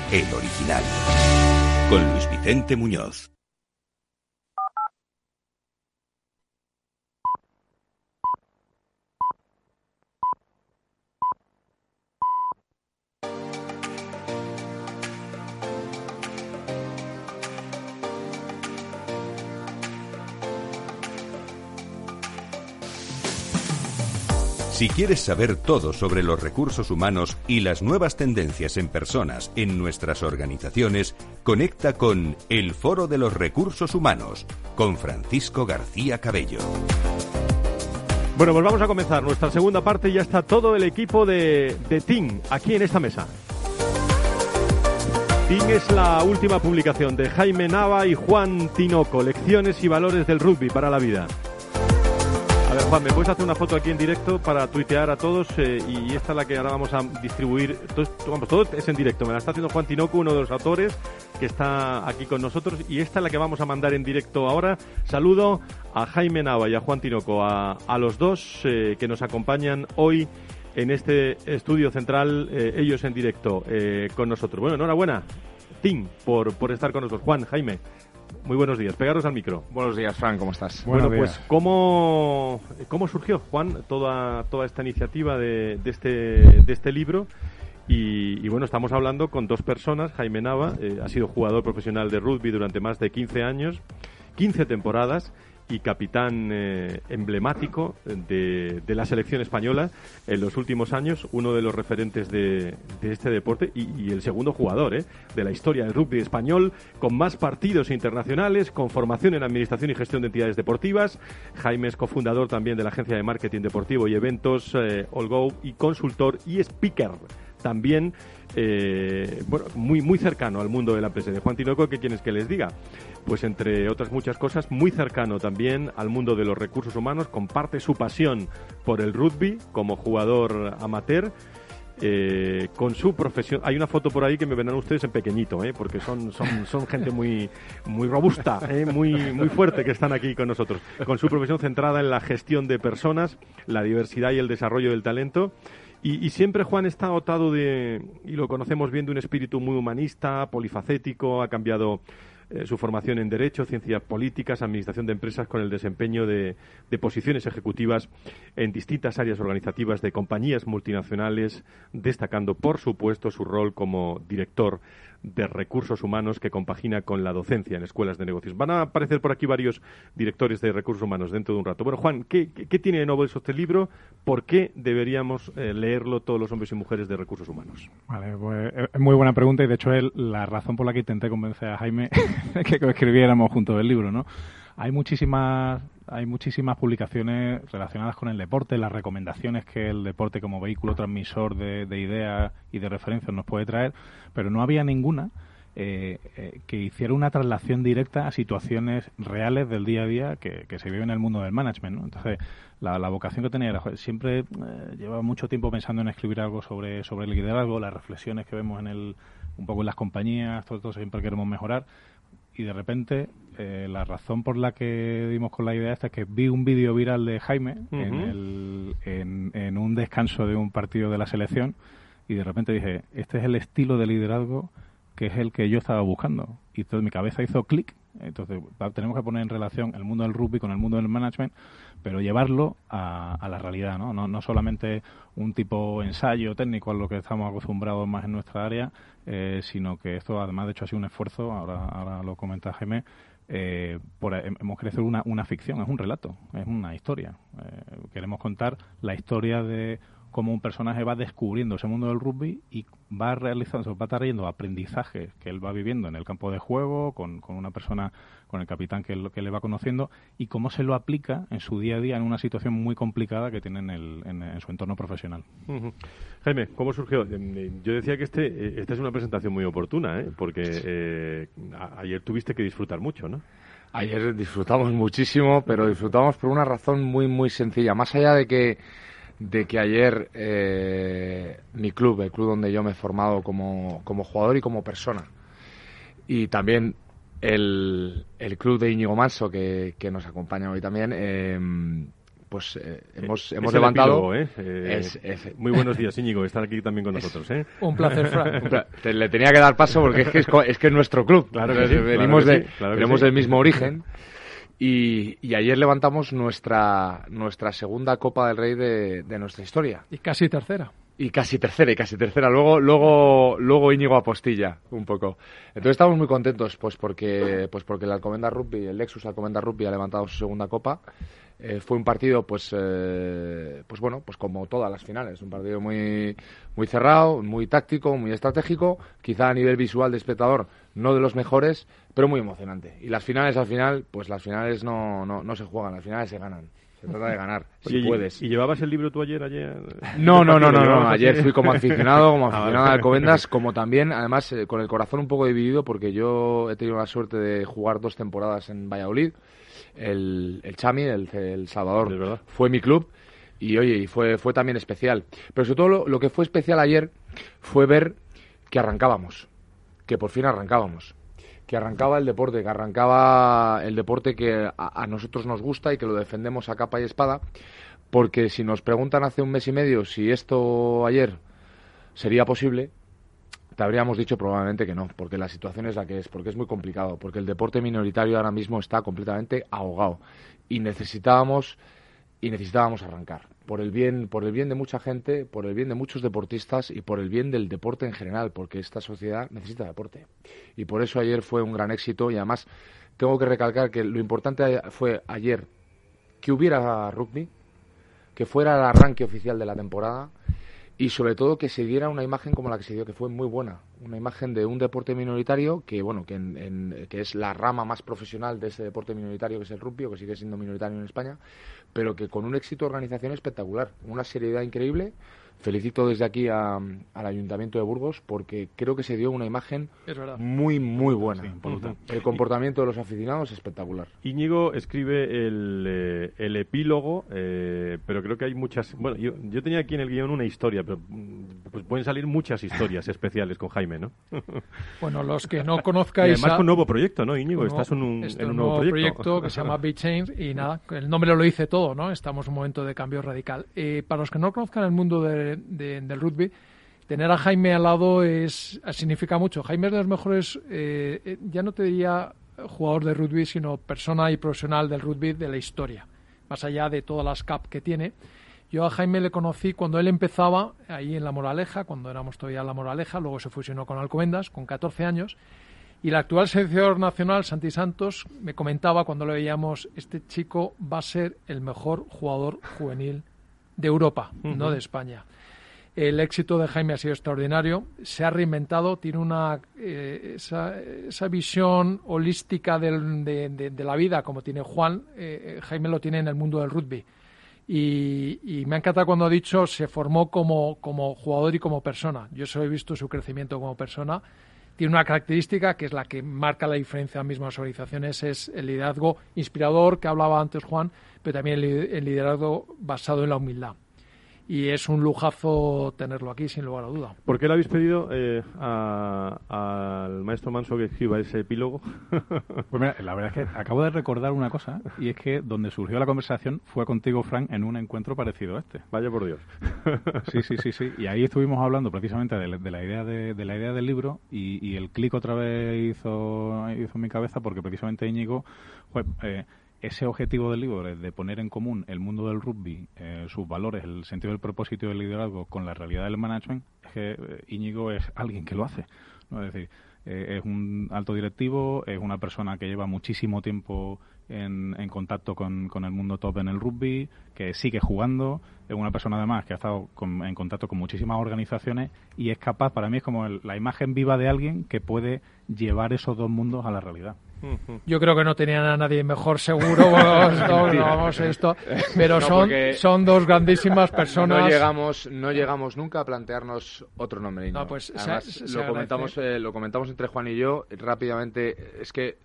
el original. Con Luis Vicente Muñoz. Si quieres saber todo sobre los recursos humanos y las nuevas tendencias en personas en nuestras organizaciones, conecta con El Foro de los Recursos Humanos con Francisco García Cabello. Bueno, pues vamos a comenzar nuestra segunda parte. Ya está todo el equipo de, de Team aquí en esta mesa. Team es la última publicación de Jaime Nava y Juan Tinoco, Lecciones y Valores del Rugby para la Vida. A ver, Juan, ¿me puedes hacer una foto aquí en directo para tuitear a todos? Eh, y esta es la que ahora vamos a distribuir. Todo, vamos, todo es en directo. Me la está haciendo Juan Tinoco, uno de los autores que está aquí con nosotros. Y esta es la que vamos a mandar en directo ahora. Saludo a Jaime Nava y a Juan Tinoco, a, los dos eh, que nos acompañan hoy en este estudio central, eh, ellos en directo con nosotros. Bueno, enhorabuena, Tim, por, por estar con nosotros. Juan, Jaime, muy buenos días. Pegaros al micro. Buenos días, Fran, ¿cómo estás? Bueno, pues, ¿cómo, ¿cómo surgió, Juan, toda, toda esta iniciativa de, de este, de este libro? Y, y, bueno, estamos hablando con dos personas. Jaime Nava eh, ha sido jugador profesional de rugby durante más de 15 años, 15 temporadas y capitán eh, emblemático de, de, la selección española en los últimos años, uno de los referentes de, de este deporte y, el segundo jugador eh, de la historia del rugby español, con más partidos internacionales, con formación en administración y gestión de entidades deportivas. Jaime es cofundador también de la agencia de marketing deportivo y eventos eh, All Go y consultor y speaker también eh, muy, muy cercano al mundo de la. De Juan Tinoco, ¿qué quieres que les diga? Pues entre otras muchas cosas, muy cercano también al mundo de los recursos humanos, comparte su pasión por el rugby como jugador amateur. Eh, con su profesión. Hay una foto por ahí que me verán ustedes en pequeñito, ¿eh? porque son, son, son gente muy, muy robusta, muy, muy fuerte que están aquí con nosotros. Con su profesión centrada en la gestión de personas, la diversidad y el desarrollo del talento. Y, y, siempre Juan está dotado de, y lo conocemos bien, de un espíritu muy humanista, polifacético, ha cambiado eh, su formación en Derecho, Ciencias Políticas, Administración de Empresas con el desempeño de, posiciones ejecutivas en distintas áreas organizativas de compañías multinacionales, destacando, por supuesto, su rol como director de recursos humanos que compagina con la docencia en escuelas de negocios. Van a aparecer por aquí varios directores de recursos humanos dentro de un rato. Bueno, Juan, ¿qué, qué, tiene de nuevo este libro? ¿Por qué deberíamos eh, leerlo todos los hombres y mujeres de recursos humanos? Vale, pues es muy buena pregunta y de hecho es la razón por la que intenté convencer a Jaime que escribiéramos junto el libro, ¿no? Hay muchísimas hay muchísimas publicaciones relacionadas con el deporte, las recomendaciones que el deporte como vehículo transmisor de, de ideas y de referencias nos puede traer, pero no había ninguna eh, eh, que hiciera una traslación directa a situaciones reales del día a día que, se vive en el mundo del management. ¿no? Entonces, la, vocación que tenía siempre eh, llevaba mucho tiempo pensando en escribir algo sobre, sobre el liderazgo, las reflexiones que vemos en el, un poco en las compañías, todo esto siempre queremos mejorar y de repente eh, la razón por la que dimos con la idea esta es que vi un vídeo viral de Jaime uh -huh. en, el, en, en, un descanso de un partido de la selección y de repente dije, este es el estilo de liderazgo que es el que yo estaba buscando. Y entonces mi cabeza hizo clic. Entonces tenemos que poner en relación el mundo del rugby con el mundo del management, pero llevarlo a, a la realidad, ¿no? ¿no? Solamente un tipo ensayo técnico a lo que estamos acostumbrados más en nuestra área, eh, sino que esto además de hecho ha sido un esfuerzo, ahora, ahora lo comenta Jaime, eh, por, hemos hacer una, una, ficción, es un relato, es una historia. Eh, queremos contar la historia de cómo un personaje va descubriendo ese mundo del rugby y va realizando, va trayendo aprendizajes que él va viviendo en el campo de juego, con, con una persona, con el capitán que, que, le va conociendo, y cómo se lo aplica en su día a día en una situación muy complicada que tiene en, el, en, en su entorno profesional. Uh -huh. Jaime, ¿cómo surgió? Yo decía que este, esta es una presentación muy oportuna, ¿eh? porque eh, ayer tuviste que disfrutar mucho, ¿no? Ayer disfrutamos muchísimo, pero disfrutamos por una razón muy, muy sencilla. Más allá de que de que ayer eh, mi club, el club donde yo me he formado como, como jugador y como persona, y también el, el club de Íñigo Manso, que, que nos acompaña hoy también, eh, pues eh, hemos, hemos levantado. Epílogo, ¿eh? Es, es, muy buenos días, Íñigo, estar aquí también con nosotros. ¿eh? Un placer, Fran. Le tenía que dar paso porque es que es, es, que es nuestro club. Claro que sí, venimos claro de, sí, claro venimos sí. del mismo origen. Y, y, ayer levantamos nuestra, nuestra segunda Copa del Rey de, de, nuestra historia. Y casi tercera. y casi tercera y casi tercera. Luego luego luego Íñigo apostilla un poco. Entonces estamos muy contentos pues porque pues porque el Alcomenda Rugby el Lexus Alcomenda Rugby ha levantado su segunda copa. Eh, fue un partido pues eh, pues bueno pues como todas las finales. Un partido muy muy cerrado muy táctico muy estratégico. Quizá a nivel visual de espectador no de los mejores pero muy emocionante y las finales al final pues las finales no, no, no se juegan las finales se ganan se trata de ganar, si puedes. ¿Y llevabas el libro tú ayer? ayer no, no, no, no, no, Ayer fui como aficionado, como ah, aficionado de Alcobendas, como también, además, eh, con el corazón un poco dividido, porque yo he tenido la suerte de jugar dos temporadas en Valladolid. El, el Chami, el, Salvador, fue mi club. Y oye, y fue, fue también especial. Pero sobre todo lo que fue especial ayer fue ver que arrancábamos. Que por fin arrancábamos que arrancaba el deporte, que arrancaba el deporte que a, nosotros nos gusta y que lo defendemos a capa y espada, porque si nos preguntan hace un mes y medio si esto ayer sería posible, te habríamos dicho probablemente que no, porque la situación es la que es, porque es muy complicado, porque el deporte minoritario ahora mismo está completamente ahogado y necesitábamos y necesitábamos arrancar. Por el bien por el bien de mucha gente por el bien de muchos deportistas y por el bien del deporte en general porque esta sociedad necesita deporte. Y por eso ayer fue un gran éxito y además tengo que recalcar que lo importante fue ayer que hubiera rugby que fuera el arranque oficial de la temporada y sobre todo que se diera una imagen como la que se dio, que fue muy buena, una imagen de un deporte minoritario que bueno que, en, que es la rama más profesional de ese deporte minoritario que es el rugby, que sigue siendo minoritario en España, pero que con un éxito de organización espectacular, una seriedad increíble felicito desde aquí al Ayuntamiento de Burgos porque creo que se dio una imagen muy, muy buena. el comportamiento de los aficionados es espectacular. Íñigo escribe el, eh, el epílogo, eh, pero creo que hay muchas... Bueno, yo, yo, tenía aquí en el guion una historia, pero pues pueden salir muchas historias especiales con Jaime, ¿no? bueno, los que no conozcáis... además con un nuevo proyecto, ¿no, Íñigo? Estás en un, en un nuevo, proyecto. que se llama Big Change y nada, el nombre lo dice todo, ¿no? Estamos en un momento de cambio radical. Eh, para los que no conozcan el mundo de del rugby, tener a Jaime al lado es significa mucho. Jaime es de los mejores, eh, eh, ya no te diría jugador de rugby, sino persona y profesional del rugby de la historia, más allá de todas las cap que tiene. Yo a Jaime le conocí cuando él empezaba ahí en La Moraleja, cuando éramos todavía en La Moraleja, luego se fusionó con Alcomendas, con 14 años, y el actual seleccionador nacional, Santi Santos, me comentaba cuando lo veíamos, este chico va a ser el mejor jugador juvenil de Europa, no de España. El éxito de Jaime ha sido extraordinario, se ha reinventado, tiene una eh, esa, visión holística de, la vida como tiene Juan, eh, eh, Jaime lo tiene en el mundo del rugby. Y, me ha encantado cuando ha dicho se formó como, como jugador y como persona. Yo solo he visto su crecimiento como persona. Tiene una característica que es la que marca la diferencia en las mismas organizaciones, es el liderazgo inspirador que hablaba antes Juan, pero también el liderazgo basado en la humildad y es un lujazo tenerlo aquí, sin lugar a duda. ¿Por qué le habéis pedido eh, al maestro Manso que escriba ese epílogo? pues mira, la verdad es que acabo de recordar una cosa, y es que donde surgió la conversación fue contigo, Frank, en un encuentro parecido a este. Vaya por Dios. sí, sí, sí, sí. Y ahí estuvimos hablando precisamente de, la idea de, la idea del libro, y, el clic otra vez hizo, hizo mi cabeza, porque precisamente Íñigo... Pues, eh, ese objetivo del libro de poner en común el mundo del rugby, eh, sus valores, el sentido del propósito del liderazgo con la realidad del management, es que eh, Íñigo es alguien que lo hace. ¿no? Es decir, eh, es un alto directivo, es una persona que lleva muchísimo tiempo en, contacto con, el mundo top en el rugby, que sigue jugando, es una persona además que ha estado en contacto con muchísimas organizaciones y es capaz, para mí es como la imagen viva de alguien que puede llevar esos dos mundos a la realidad. Yo creo que no tenían a nadie mejor seguro, vamos, esto, pero son, son dos grandísimas personas. No llegamos, no llegamos nunca a plantearnos otro nombre. No, pues lo comentamos, eh, lo comentamos entre Juan y yo rápidamente. Es que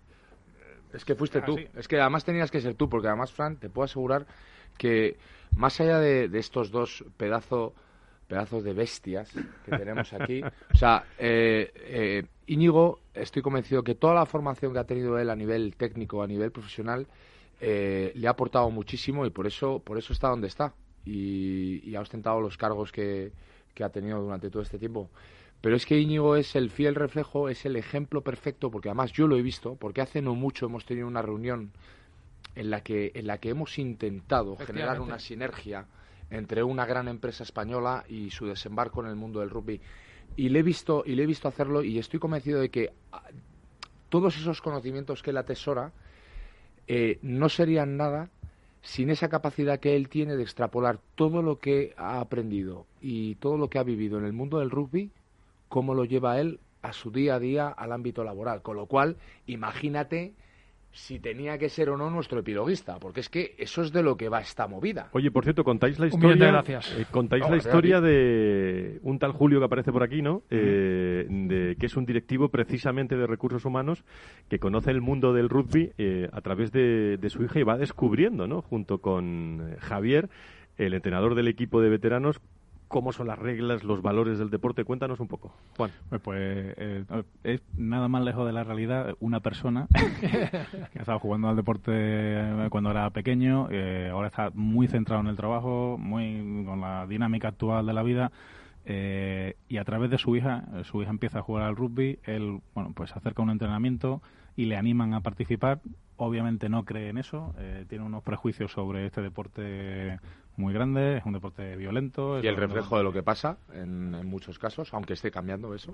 es que fuiste tú. Es que además tenías que ser tú, porque además, Fran, te puedo asegurar que más allá de, de estos dos pedazos pedazos de bestias que tenemos aquí. O sea, eh, eh, Íñigo, estoy convencido que toda la formación que ha tenido él a nivel técnico, a nivel profesional, eh, le ha aportado muchísimo y por eso, por eso está donde está y, ha ostentado los cargos que, que, ha tenido durante todo este tiempo. Pero es que Íñigo es el fiel reflejo, es el ejemplo perfecto, porque además yo lo he visto, porque hace no mucho hemos tenido una reunión en la que, en la que hemos intentado generar una sinergia entre una gran empresa española y su desembarco en el mundo del rugby. Y le he visto, y le he visto hacerlo y estoy convencido de que ah, todos esos conocimientos que él atesora eh, no serían nada sin esa capacidad que él tiene de extrapolar todo lo que ha aprendido y todo lo que ha vivido en el mundo del rugby, cómo lo lleva él a su día a día al ámbito laboral. Con lo cual, imagínate si tenía que ser o no nuestro epiloguista, porque es que eso es de lo que va esta movida. Oye, por cierto, contáis la historia. gracias. Eh, contáis la historia de un tal Julio que aparece por aquí, ¿no? Eh, de, que es un directivo precisamente de recursos humanos que conoce el mundo del rugby eh, a través de, de, su hija y va descubriendo, ¿no? Junto con Javier, el entrenador del equipo de veteranos, cómo son las reglas, los valores del deporte. Cuéntanos un poco, Juan. Pues, pues eh, es nada más lejos de la realidad una persona que ha estado jugando al deporte eh, cuando era pequeño, eh, ahora está muy centrado en el trabajo, muy con la dinámica actual de la vida. y a través de su hija, su hija empieza a jugar al rugby, él, bueno, pues acerca un entrenamiento y le animan a participar. Obviamente no cree en eso, tiene unos prejuicios sobre este deporte muy grande, es un deporte violento. Y el reflejo de lo que pasa en, muchos casos, aunque esté cambiando eso.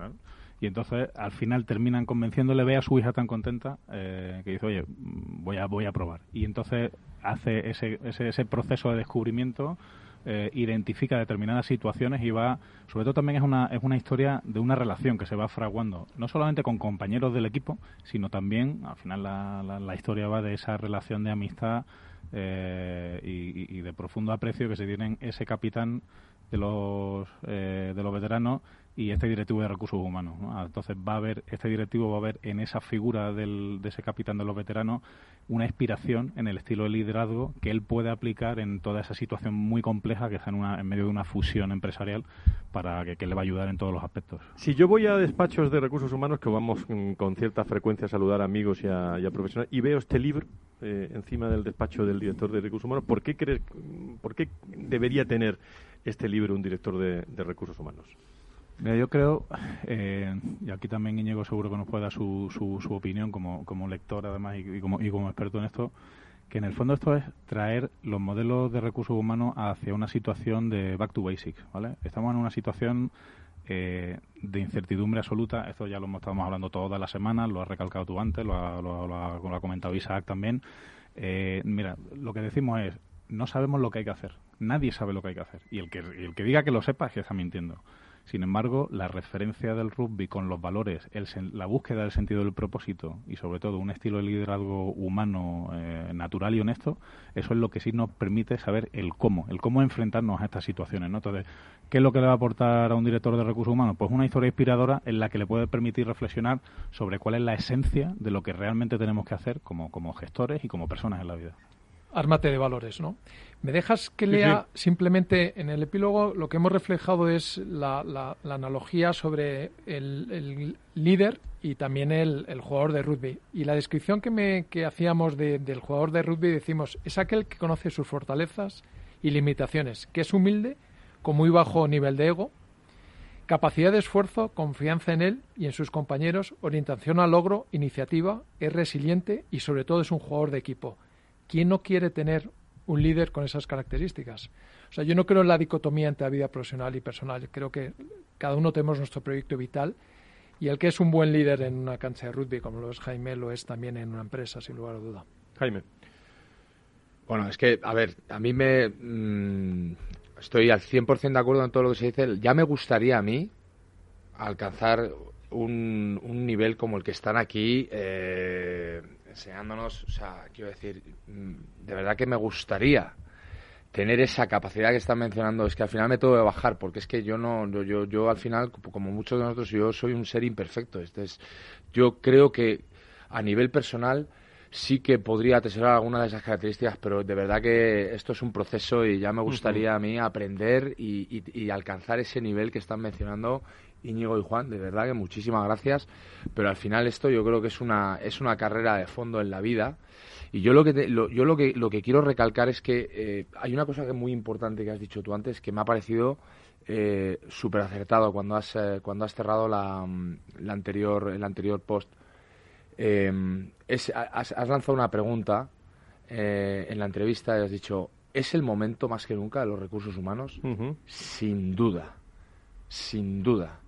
Y entonces al final terminan convenciéndole, ve a su hija tan contenta eh, que dice, oye, voy a, voy a probar. Y entonces hace ese, ese, ese proceso de descubrimiento. Eh, identifica determinadas situaciones y va, sobre todo también es una, es una historia de una relación que se va fraguando, no solamente con compañeros del equipo, sino también, al final la, la historia va de esa relación de amistad eh, y, de profundo aprecio que se tienen ese capitán de los, eh, de los veteranos y este directivo de recursos humanos. Entonces va a haber, este directivo va a ver en esa figura del, de ese capitán de los veteranos una inspiración en el estilo de liderazgo que él puede aplicar en toda esa situación muy compleja que está en, una, en medio de una fusión empresarial para que, le va a ayudar en todos los aspectos. Si yo voy a despachos de recursos humanos, que vamos mm, con cierta frecuencia a saludar a amigos y a, profesionales, y veo este libro eh, encima del despacho del director de recursos humanos, ¿por qué, por qué debería tener este libro un director de recursos humanos? Mira, yo creo, eh, y aquí también Íñigo seguro que nos puede dar su, su, opinión como, como lector además y, como, y como experto en esto, que en el fondo esto es traer los modelos de recursos humanos hacia una situación de back to basics, ¿vale? Estamos en una situación eh, de incertidumbre absoluta, esto ya lo estamos hablando toda la semana, lo has recalcado tú antes, lo ha, lo, ha, comentado Isaac también. Eh, mira, lo que decimos es, no sabemos lo que hay que hacer, nadie sabe lo que hay que hacer, y el que, el que diga que lo sepa es que está mintiendo. Sin embargo, la referencia del rugby con los valores, el, la búsqueda del sentido del propósito y sobre todo un estilo de liderazgo humano, eh, natural y honesto, eso es lo que sí nos permite saber el cómo, el cómo enfrentarnos a estas situaciones. Entonces, ¿qué es lo que le va a aportar a un director de recursos humanos? Pues una historia inspiradora en la que le puede permitir reflexionar sobre cuál es la esencia de lo que realmente tenemos que hacer como, como gestores y como personas en la vida. Ármate de valores, ¿no? ¿Me dejas que lea simplemente en el epílogo lo que hemos reflejado es la, analogía sobre el, líder y también el, jugador de rugby? Y la descripción que, me, que hacíamos del jugador de rugby decimos, es aquel que conoce sus fortalezas y limitaciones, que es humilde, con muy bajo nivel de ego, capacidad de esfuerzo, confianza en él y en sus compañeros, orientación al logro, iniciativa, es resiliente y sobre todo es un jugador de equipo. ¿Quién no quiere tener un líder con esas características. O sea, yo no creo en la dicotomía entre la vida profesional y personal. Creo que cada uno tenemos nuestro proyecto vital y el que es un buen líder en una cancha de rugby, como lo es Jaime, lo es también en una empresa, sin lugar a duda. Jaime. Bueno, es que, a ver, a mí me... Mm, estoy al 100% de acuerdo en todo lo que se dice. Ya me gustaría a mí alcanzar un, un nivel como el que están aquí eh, enseñándonos, o sea, quiero decir, mm, de verdad que me gustaría tener esa capacidad que están mencionando, es que al final me tengo que bajar, porque es que yo no, yo, yo, al final, como muchos de nosotros, yo soy un ser imperfecto. Este es, yo creo que a nivel personal sí que podría atesorar alguna de esas características, pero de verdad que esto es un proceso y ya me gustaría a mí aprender y, y alcanzar ese nivel que están mencionando Íñigo y Juan, de verdad que muchísimas gracias, pero al final esto yo creo que es una, es una carrera de fondo en la vida y yo lo que, yo lo que, lo que quiero recalcar es que eh, hay una cosa que es muy importante que has dicho tú antes que me ha parecido eh, súper acertado cuando has, eh, cuando has cerrado la, la, anterior, el anterior post. es, has, has, lanzado una pregunta en la entrevista y has dicho, ¿Es el momento más que nunca de los recursos humanos? Sin duda, sin duda.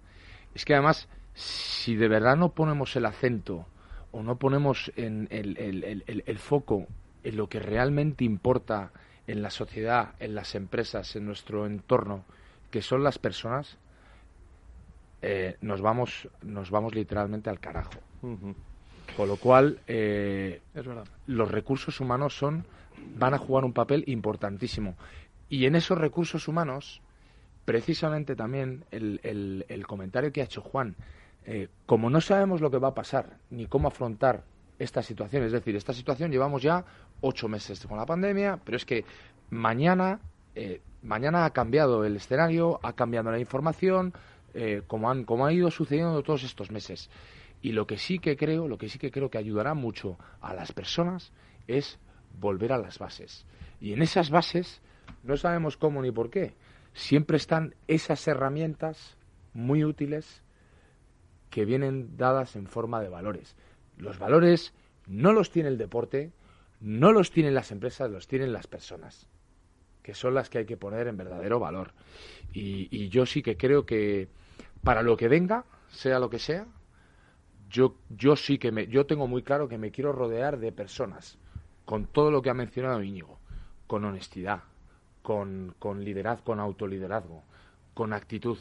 Es que además, si de verdad no ponemos el acento o no ponemos en el, foco en lo que realmente importa en la sociedad, en las empresas, en nuestro entorno, que son las personas, eh, nos vamos nos vamos literalmente al carajo. Con lo cual, eh, los recursos humanos son van a jugar un papel importantísimo. Y en esos recursos humanos, precisamente también el, el, comentario que ha hecho Juan, eh, como no sabemos lo que va a pasar ni cómo afrontar esta situación, es decir, esta situación llevamos ya ocho meses con la pandemia, pero es que mañana, eh, mañana ha cambiado el escenario, ha cambiado la información, eh, como, han, como ha ido sucediendo todos estos meses. Y lo que sí que creo, lo que sí que creo que ayudará mucho a las personas es volver a las bases. Y en esas bases no sabemos cómo ni por qué. Siempre están esas herramientas muy útiles que vienen dadas en forma de valores. Los valores no los tiene el deporte, no los tienen las empresas, los tienen las personas, que son las que hay que poner en verdadero valor. Y, yo sí que creo que para lo que venga, sea lo que sea, yo, yo sí que me, yo tengo muy claro que me quiero rodear de personas con todo lo que ha mencionado Íñigo, con honestidad, con, con liderazgo, con autoliderazgo, con actitud.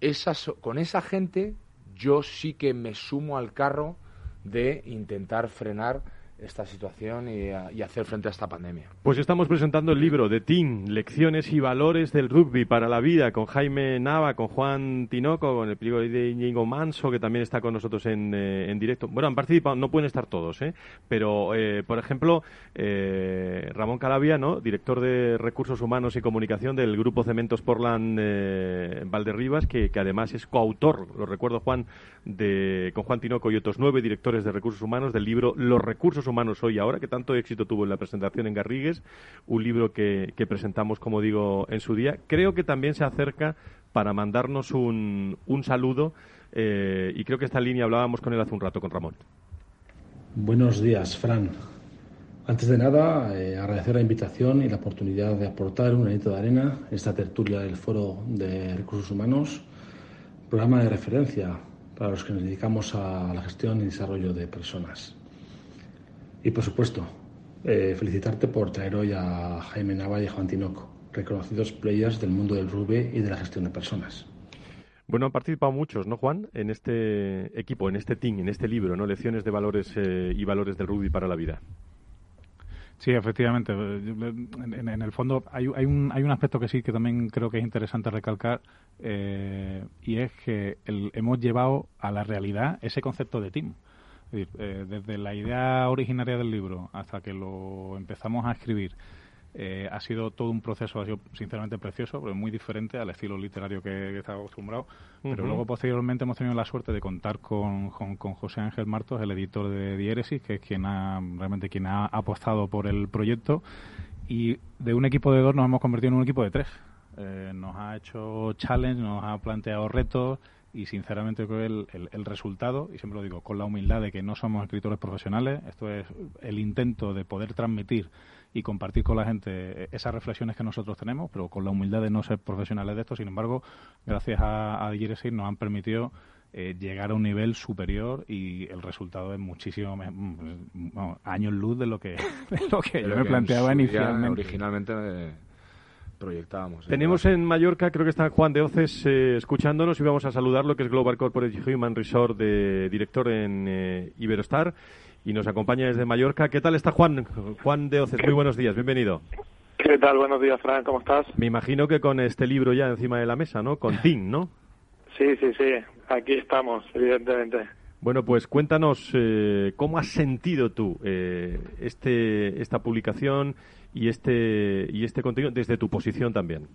Esas, con esa gente yo sí que me sumo al carro de intentar frenar esta situación y, hacer frente a esta pandemia. Pues estamos presentando el libro de TIN, Lecciones y Valores del Rugby para la Vida, con Jaime Nava, con Juan Tinoco, con el periódico de Íñigo Manso, que también está con nosotros en, eh, en, directo. Bueno, han participado, no pueden estar todos, ¿eh? pero, eh, por ejemplo, eh, Ramón Calavia, ¿no? director de Recursos Humanos y Comunicación del Grupo Cementos Portland Valderribas, que, que además es coautor, lo recuerdo Juan, de, con Juan Tinoco y otros nueve directores de Recursos Humanos del libro Los Recursos Humanos Hoy Ahora, que tanto éxito tuvo en la presentación en Garrigues, un libro que, presentamos, como digo, en su día. Creo que también se acerca para mandarnos un, un saludo eh, y creo que esta línea hablábamos con él hace un rato, con Ramón. Buenos días, Fran. Antes de nada, eh, agradecer la invitación y la oportunidad de aportar un granito de arena esta tertulia del Foro de Recursos Humanos, programa de referencia para los que nos dedicamos a la gestión y desarrollo de personas. Y por supuesto, eh, felicitarte por traer hoy a Jaime Nava y a Juan Tinoco, reconocidos players del mundo del rugby y de la gestión de personas. Bueno, han participado muchos, ¿no, Juan? En este equipo, en este team, en este libro, ¿no? Lecciones de valores eh, y valores del rugby para la vida. Sí, efectivamente. En, el fondo hay, hay, un, hay un aspecto que sí que también creo que es interesante recalcar eh, y es que hemos llevado a la realidad ese concepto de team. Eh, desde la idea originaria del libro hasta que lo empezamos a escribir, eh, ha sido todo un proceso, ha sido sinceramente precioso, pero muy diferente al estilo literario que, que estaba acostumbrado. Pero luego, posteriormente, hemos tenido la suerte de contar con, con, José Ángel Martos, el editor de Diéresis, que es quien ha, realmente quien ha apostado por el proyecto. Y de un equipo de dos nos hemos convertido en un equipo de tres. Eh, nos ha hecho challenge, nos ha planteado retos, y sinceramente creo que el, el, resultado, y siempre lo digo, con la humildad de que no somos escritores profesionales, esto es el intento de poder transmitir y compartir con la gente esas reflexiones que nosotros tenemos, pero con la humildad de no ser profesionales de esto, sin embargo, gracias a, a nos han permitido eh, llegar a un nivel superior y el resultado es muchísimo años luz de lo que, lo que yo me planteaba inicialmente. Originalmente eh, proyectábamos. Tenemos en Mallorca, creo que está Juan de Oces eh, escuchándonos y vamos a saludarlo, que es Global Corporate Human Resort, de director en eh, Iberostar, y nos acompaña desde Mallorca. ¿Qué tal está Juan? Juan de Oces, muy buenos días, bienvenido. ¿Qué tal? Buenos días, Fran, ¿cómo estás? Me imagino que con este libro ya encima de la mesa, ¿no? Con TIN, ¿no? Sí, sí, sí, aquí estamos, evidentemente. Bueno, pues cuéntanos eh, cómo has sentido tú este, esta publicación y este, y este contenido desde tu posición también?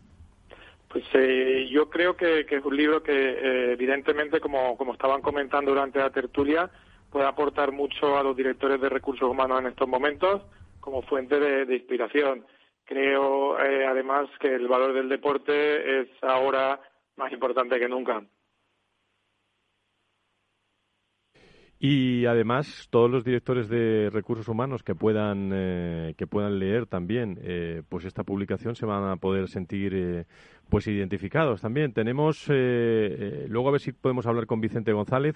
Pues eh, yo creo que, es un libro que, eh, evidentemente, como, como estaban comentando durante la tertulia, puede aportar mucho a los directores de recursos humanos en estos momentos como fuente de, inspiración. Creo, eh, además, que el valor del deporte es ahora más importante que nunca. Y además, todos los directores de recursos humanos que puedan, eh, que puedan leer también eh, pues esta publicación se van a poder sentir eh, pues identificados también. Tenemos, luego a ver si podemos hablar con Vicente González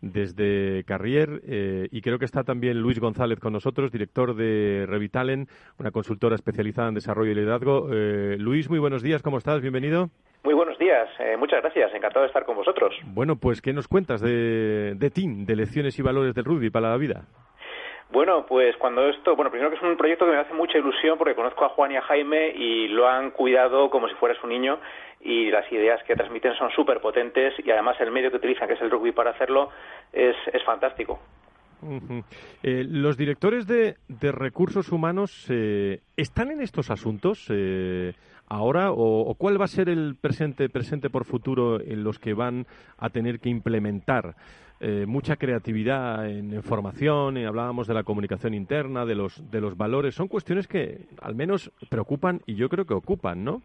desde Carrier y creo que está también Luis González con nosotros, director de Revitalen, una consultora especializada en desarrollo y liderazgo. Luis, muy buenos días, ¿cómo estás? Bienvenido. Muy buenos días, eh, muchas gracias, encantado de estar con vosotros. Bueno, pues ¿qué nos cuentas de, de TIN, de lecciones y valores del rugby para la vida? Bueno, pues cuando esto, bueno, primero que es un proyecto que me hace mucha ilusión porque conozco a Juan y a Jaime y lo han cuidado como si fuera su niño y las ideas que transmiten son súper potentes y además el medio que utilizan, que es el rugby para hacerlo, es, es fantástico. Eh, ¿Los directores de, de recursos humanos eh, están en estos asuntos? Eh, ahora o, cuál va a ser el presente, presente por futuro en los que van a tener que implementar eh, mucha creatividad en, formación, y hablábamos de la comunicación interna, de los, de los valores, son cuestiones que al menos preocupan y yo creo que ocupan, ¿no?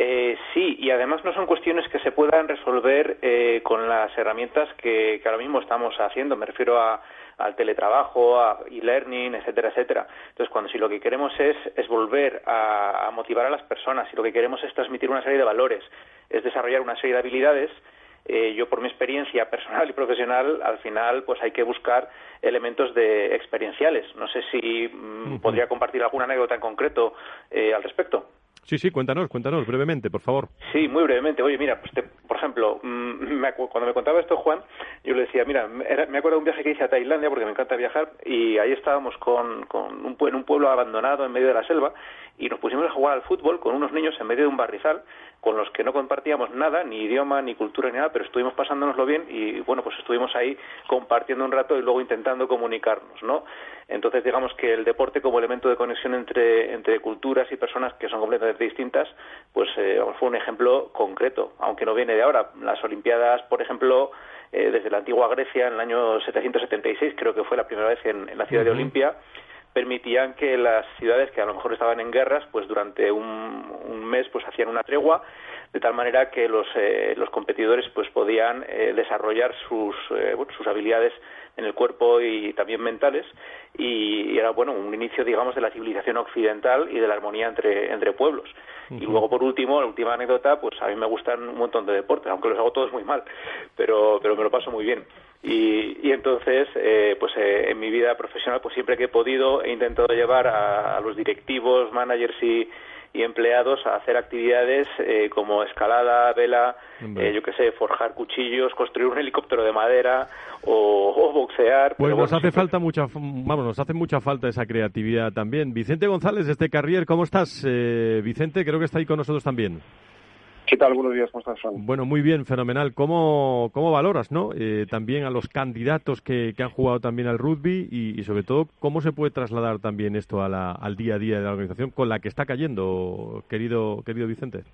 Eh, sí, y además no son cuestiones que se puedan resolver eh, con las herramientas que, ahora mismo estamos haciendo. Me refiero a, al teletrabajo, a e-learning, etcétera, etcétera. Entonces, cuando si lo que queremos es, es volver a, motivar a las personas, si lo que queremos es transmitir una serie de valores, es desarrollar una serie de habilidades, eh, yo por mi experiencia personal y profesional, al final, pues hay que buscar elementos de experienciales. No sé si mm, podría compartir alguna anécdota en concreto eh, al respecto. Sí, sí, cuéntanos, cuéntanos brevemente, por favor. Sí, muy brevemente. Oye, mira, pues por ejemplo, mm, cuando me contaba esto Juan, yo le decía, mira, me acuerdo de un viaje que hice a Tailandia, porque me encanta viajar, y ahí estábamos con, con un, en un pueblo abandonado en medio de la selva, y nos pusimos a jugar al fútbol con unos niños en medio de un barrizal, con los que no compartíamos nada, ni idioma, ni cultura, ni nada, pero estuvimos pasándonoslo bien y bueno, pues estuvimos ahí compartiendo un rato y luego intentando comunicarnos, ¿no? Entonces, digamos que el deporte como elemento de conexión entre, entre culturas y personas que son completamente distintas, pues eh, fue un ejemplo concreto, aunque no viene de ahora. Las Olimpiadas, por ejemplo, eh, desde la antigua Grecia, en el año 776, creo que fue la primera vez en, la ciudad de Olimpia, permitían que las ciudades que a lo mejor estaban en guerras, pues durante un, mes pues hacían una tregua, de tal manera que los, eh, los competidores pues podían eh, desarrollar sus, eh, sus habilidades en el cuerpo y también mentales. Y, era bueno un inicio digamos de la civilización occidental y de la armonía entre, entre pueblos. Y luego por último la última anécdota pues a mí me gustan un montón de deportes aunque los hago todos muy mal pero pero me lo paso muy bien y, entonces, eh, pues eh, en mi vida profesional, pues siempre que he podido, he intentado llevar a, los directivos, managers y, empleados a hacer actividades eh, como escalada, vela, yo qué sé, forjar cuchillos, construir un helicóptero de madera o, boxear. Pues nos hace falta mucha, vamos, nos hace mucha falta esa creatividad también. Vicente González, este Carrier, ¿cómo estás? Vicente, creo que está ahí con nosotros también. ¿Qué tal? Buenos días, ¿cómo estás, Bueno, muy bien, fenomenal. ¿Cómo, cómo valoras no? Eh, también a los candidatos que, que, han jugado también al rugby y, sobre todo cómo se puede trasladar también esto a la, al día a día de la organización con la que está cayendo, querido, querido Vicente?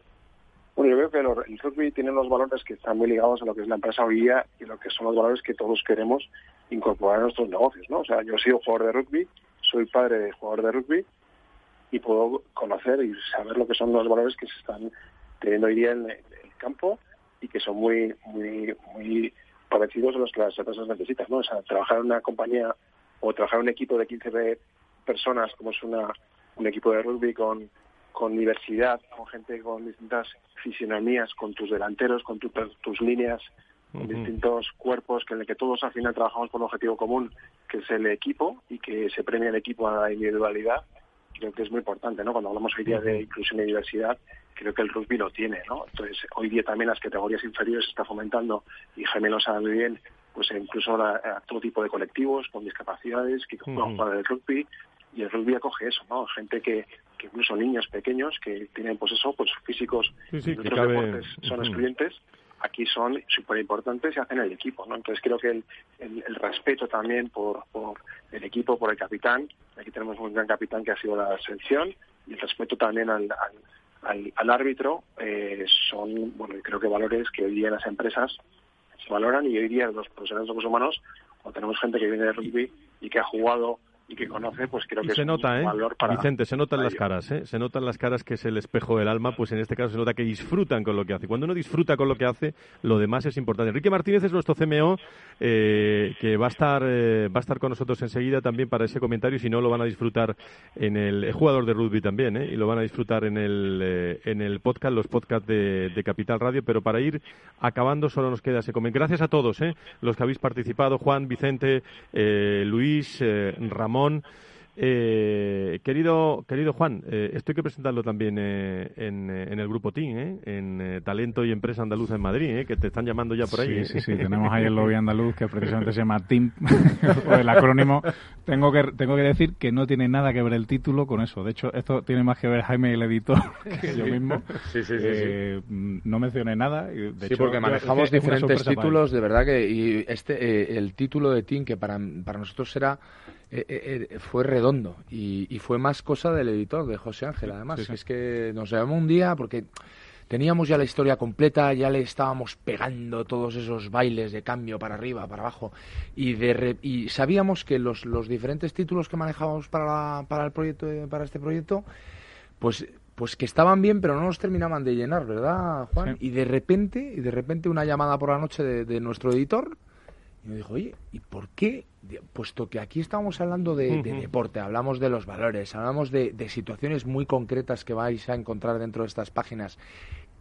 Bueno, yo creo que el rugby tiene unos valores que están muy ligados a lo que es la empresa hoy día y lo que son los valores que todos queremos incorporar a nuestros negocios, ¿no? O sea, yo he sido jugador de rugby, soy padre de jugador de rugby y puedo conocer y saber lo que son los valores que se están teniendo hoy día en el, campo y que son muy muy muy parecidos a los que las empresas necesitan, ¿no? O sea, trabajar en una compañía o trabajar en un equipo de 15 personas, como es una, un equipo de rugby con, con diversidad, con gente con distintas fisionomías, con tus delanteros, con tus líneas, con distintos cuerpos, que en el que todos al final trabajamos por un objetivo común, que es el equipo, y que se premia el equipo a la individualidad, creo que es muy importante, ¿no? Cuando hablamos hoy día de inclusión y diversidad, creo que el rugby lo tiene, ¿no? Entonces, hoy día también las categorías inferiores se está fomentando, y Jaime lo sabe muy bien, pues incluso a, todo tipo de colectivos con discapacidades que juegan uh el rugby, y el rugby acoge eso, ¿no? Gente que, que incluso niños pequeños que tienen, pues eso, pues físicos sí, otros deportes son excluyentes, aquí son súper importantes y hacen el equipo, ¿no? Entonces creo que el, el, respeto también por, por el equipo, por el capitán, aquí tenemos un gran capitán que ha sido la selección, y el respeto también al, al, árbitro eh, son, bueno, creo que valores que hoy día en las empresas se valoran y hoy día los profesionales de los humanos, cuando tenemos gente que viene de rugby y que ha jugado y que conoce, pues creo que se es nota, un ¿eh? valor para... Vicente, se notan las caras, ¿eh? Se notan las caras que es el espejo del alma, pues en este caso se nota que disfrutan con lo que hace. Cuando uno disfruta con lo que hace, lo demás es importante. Enrique Martínez es nuestro CMO, eh, que va a estar eh, va a estar con nosotros enseguida también para ese comentario, si no lo van a disfrutar en el es jugador de rugby también, ¿eh? Y lo van a disfrutar en el, eh, en el podcast, los podcasts de, de Capital Radio, pero para ir acabando solo nos queda ese comentario. Gracias a todos, ¿eh? Los que habéis participado, Juan, Vicente, eh, Luis, eh, Ramón. Eh, querido, querido Juan, eh, esto hay que presentarlo también eh, en, eh, en el grupo TIN, ¿eh? en eh, Talento y Empresa Andaluza en Madrid, ¿eh? que te están llamando ya por ahí. Sí, ¿eh? sí, sí, tenemos ahí el lobby andaluz que precisamente se llama TIM, por el acrónimo. Tengo que, tengo que decir que no tiene nada que ver el título con eso. De hecho, esto tiene más que ver Jaime, el editor, que yo mismo. Sí, sí, sí, Eh, No mencioné nada. y, De sí, hecho, porque manejamos diferentes títulos, de verdad que y este eh, el título de Team que para, para nosotros era eh, eh, eh, fue redondo y, y fue más cosa del editor de José Ángel además. Sí, sí. es que nos llamó un día porque teníamos ya la historia completa ya le estábamos pegando todos esos bailes de cambio para arriba para abajo y de re- y sabíamos que los, los diferentes títulos que manejábamos para la- para el proyecto para este proyecto pues pues que estaban bien pero no nos terminaban de llenar verdad Juan y de repente y de repente una llamada por la noche de, de nuestro editor y me dijo oye y por qué puesto que aquí estamos hablando de, deporte hablamos de los valores hablamos de, de situaciones muy concretas que vais a encontrar dentro de estas páginas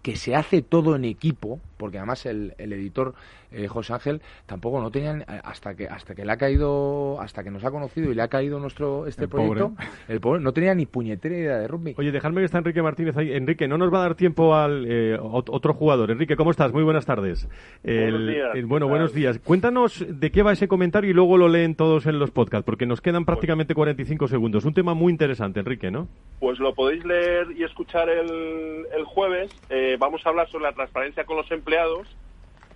que se hace todo en equipo, porque además el, el editor eh, José Ángel tampoco no tenían eh, hasta que hasta que le ha caído hasta que nos ha conocido y le ha caído nuestro este El pobre. proyecto, el pobre no tenía ni puñetera idea de rugby. Oye, dejadme que está Enrique Martínez ahí. Enrique, no nos va a dar tiempo al eh, ot- otro jugador. Enrique, ¿cómo estás? Muy buenas tardes. El- días, el- bueno, ¿qué buenos días. Cuéntanos de qué va ese comentario y luego lo leen todos en los podcasts, porque nos quedan prácticamente 45 segundos. Un tema muy interesante, Enrique, ¿no? Pues lo podéis leer y escuchar el, el jueves. Eh, vamos a hablar sobre la transparencia con los empleados.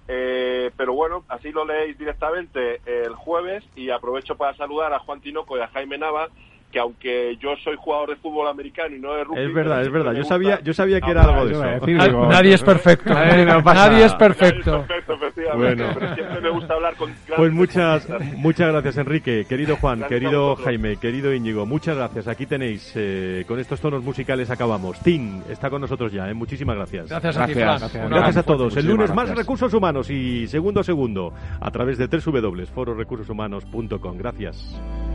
Eh, pero bueno, así lo leéis directamente el jueves y aprovecho para saludar a Juan Tinoco y a Jaime Nava, que aunque yo soy jugador de fútbol americano y no de rugby... Es verdad, es verdad. Yo sabía, yo sabía que era algo de eso. Nadie es perfecto. Nadie, no pasa Nadie es perfecto. Perfecto, efectivamente, Bueno. pero siempre me gusta hablar con Pues muchas, muchas gracias, Enrique. Querido Juan, Gracias querido. Jaime, querido Íñigo, muchas gracias. Aquí tenéis, eh, con estos tonos musicales acabamos. Tim está con nosotros ya, ¿eh? muchísimas gracias. Gracias a ti. Gracias, Gracias a todos. El lunes más recursos humanos y segundo a segundo a través de www.fororecursoshumanos.com. Gracias.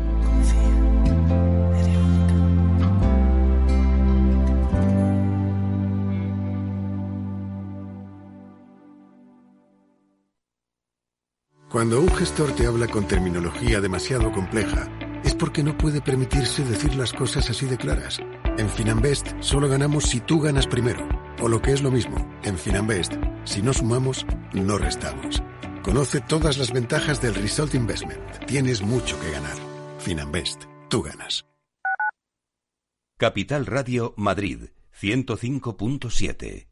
Cuando un gestor te habla con terminología demasiado compleja, es porque no puede permitirse decir las cosas así de claras. En Finanbest solo ganamos si tú ganas primero. O lo que es lo mismo, en Finanbest, si no sumamos, no restamos. Conoce todas las ventajas del Result Investment. Tienes mucho que ganar. Finanbest, tú ganas. Capital Radio Madrid 105.7.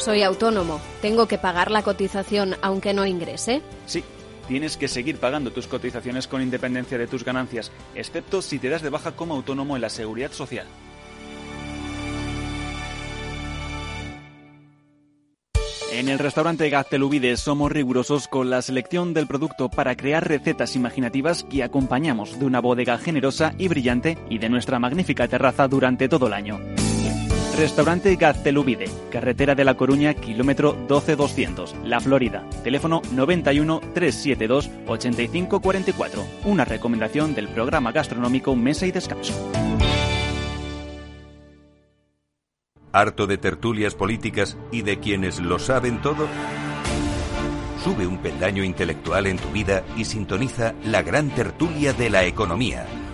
Soy autónomo. ¿Tengo que pagar la cotización aunque no ingrese? Sí, tienes que seguir pagando tus cotizaciones con independencia de tus ganancias, excepto si te das de baja como autónomo en la seguridad social. En el restaurante Gaztelubides somos rigurosos con la selección del producto para crear recetas imaginativas que acompañamos de una bodega generosa y brillante y de nuestra magnífica terraza durante todo el año. Restaurante Gaztelubide, carretera de La Coruña, kilómetro 12200, La Florida. Teléfono 91 372 8544. Una recomendación del programa gastronómico Mesa y Descanso. ¿Harto de tertulias políticas y de quienes lo saben todo? Sube un peldaño intelectual en tu vida y sintoniza la gran tertulia de la economía.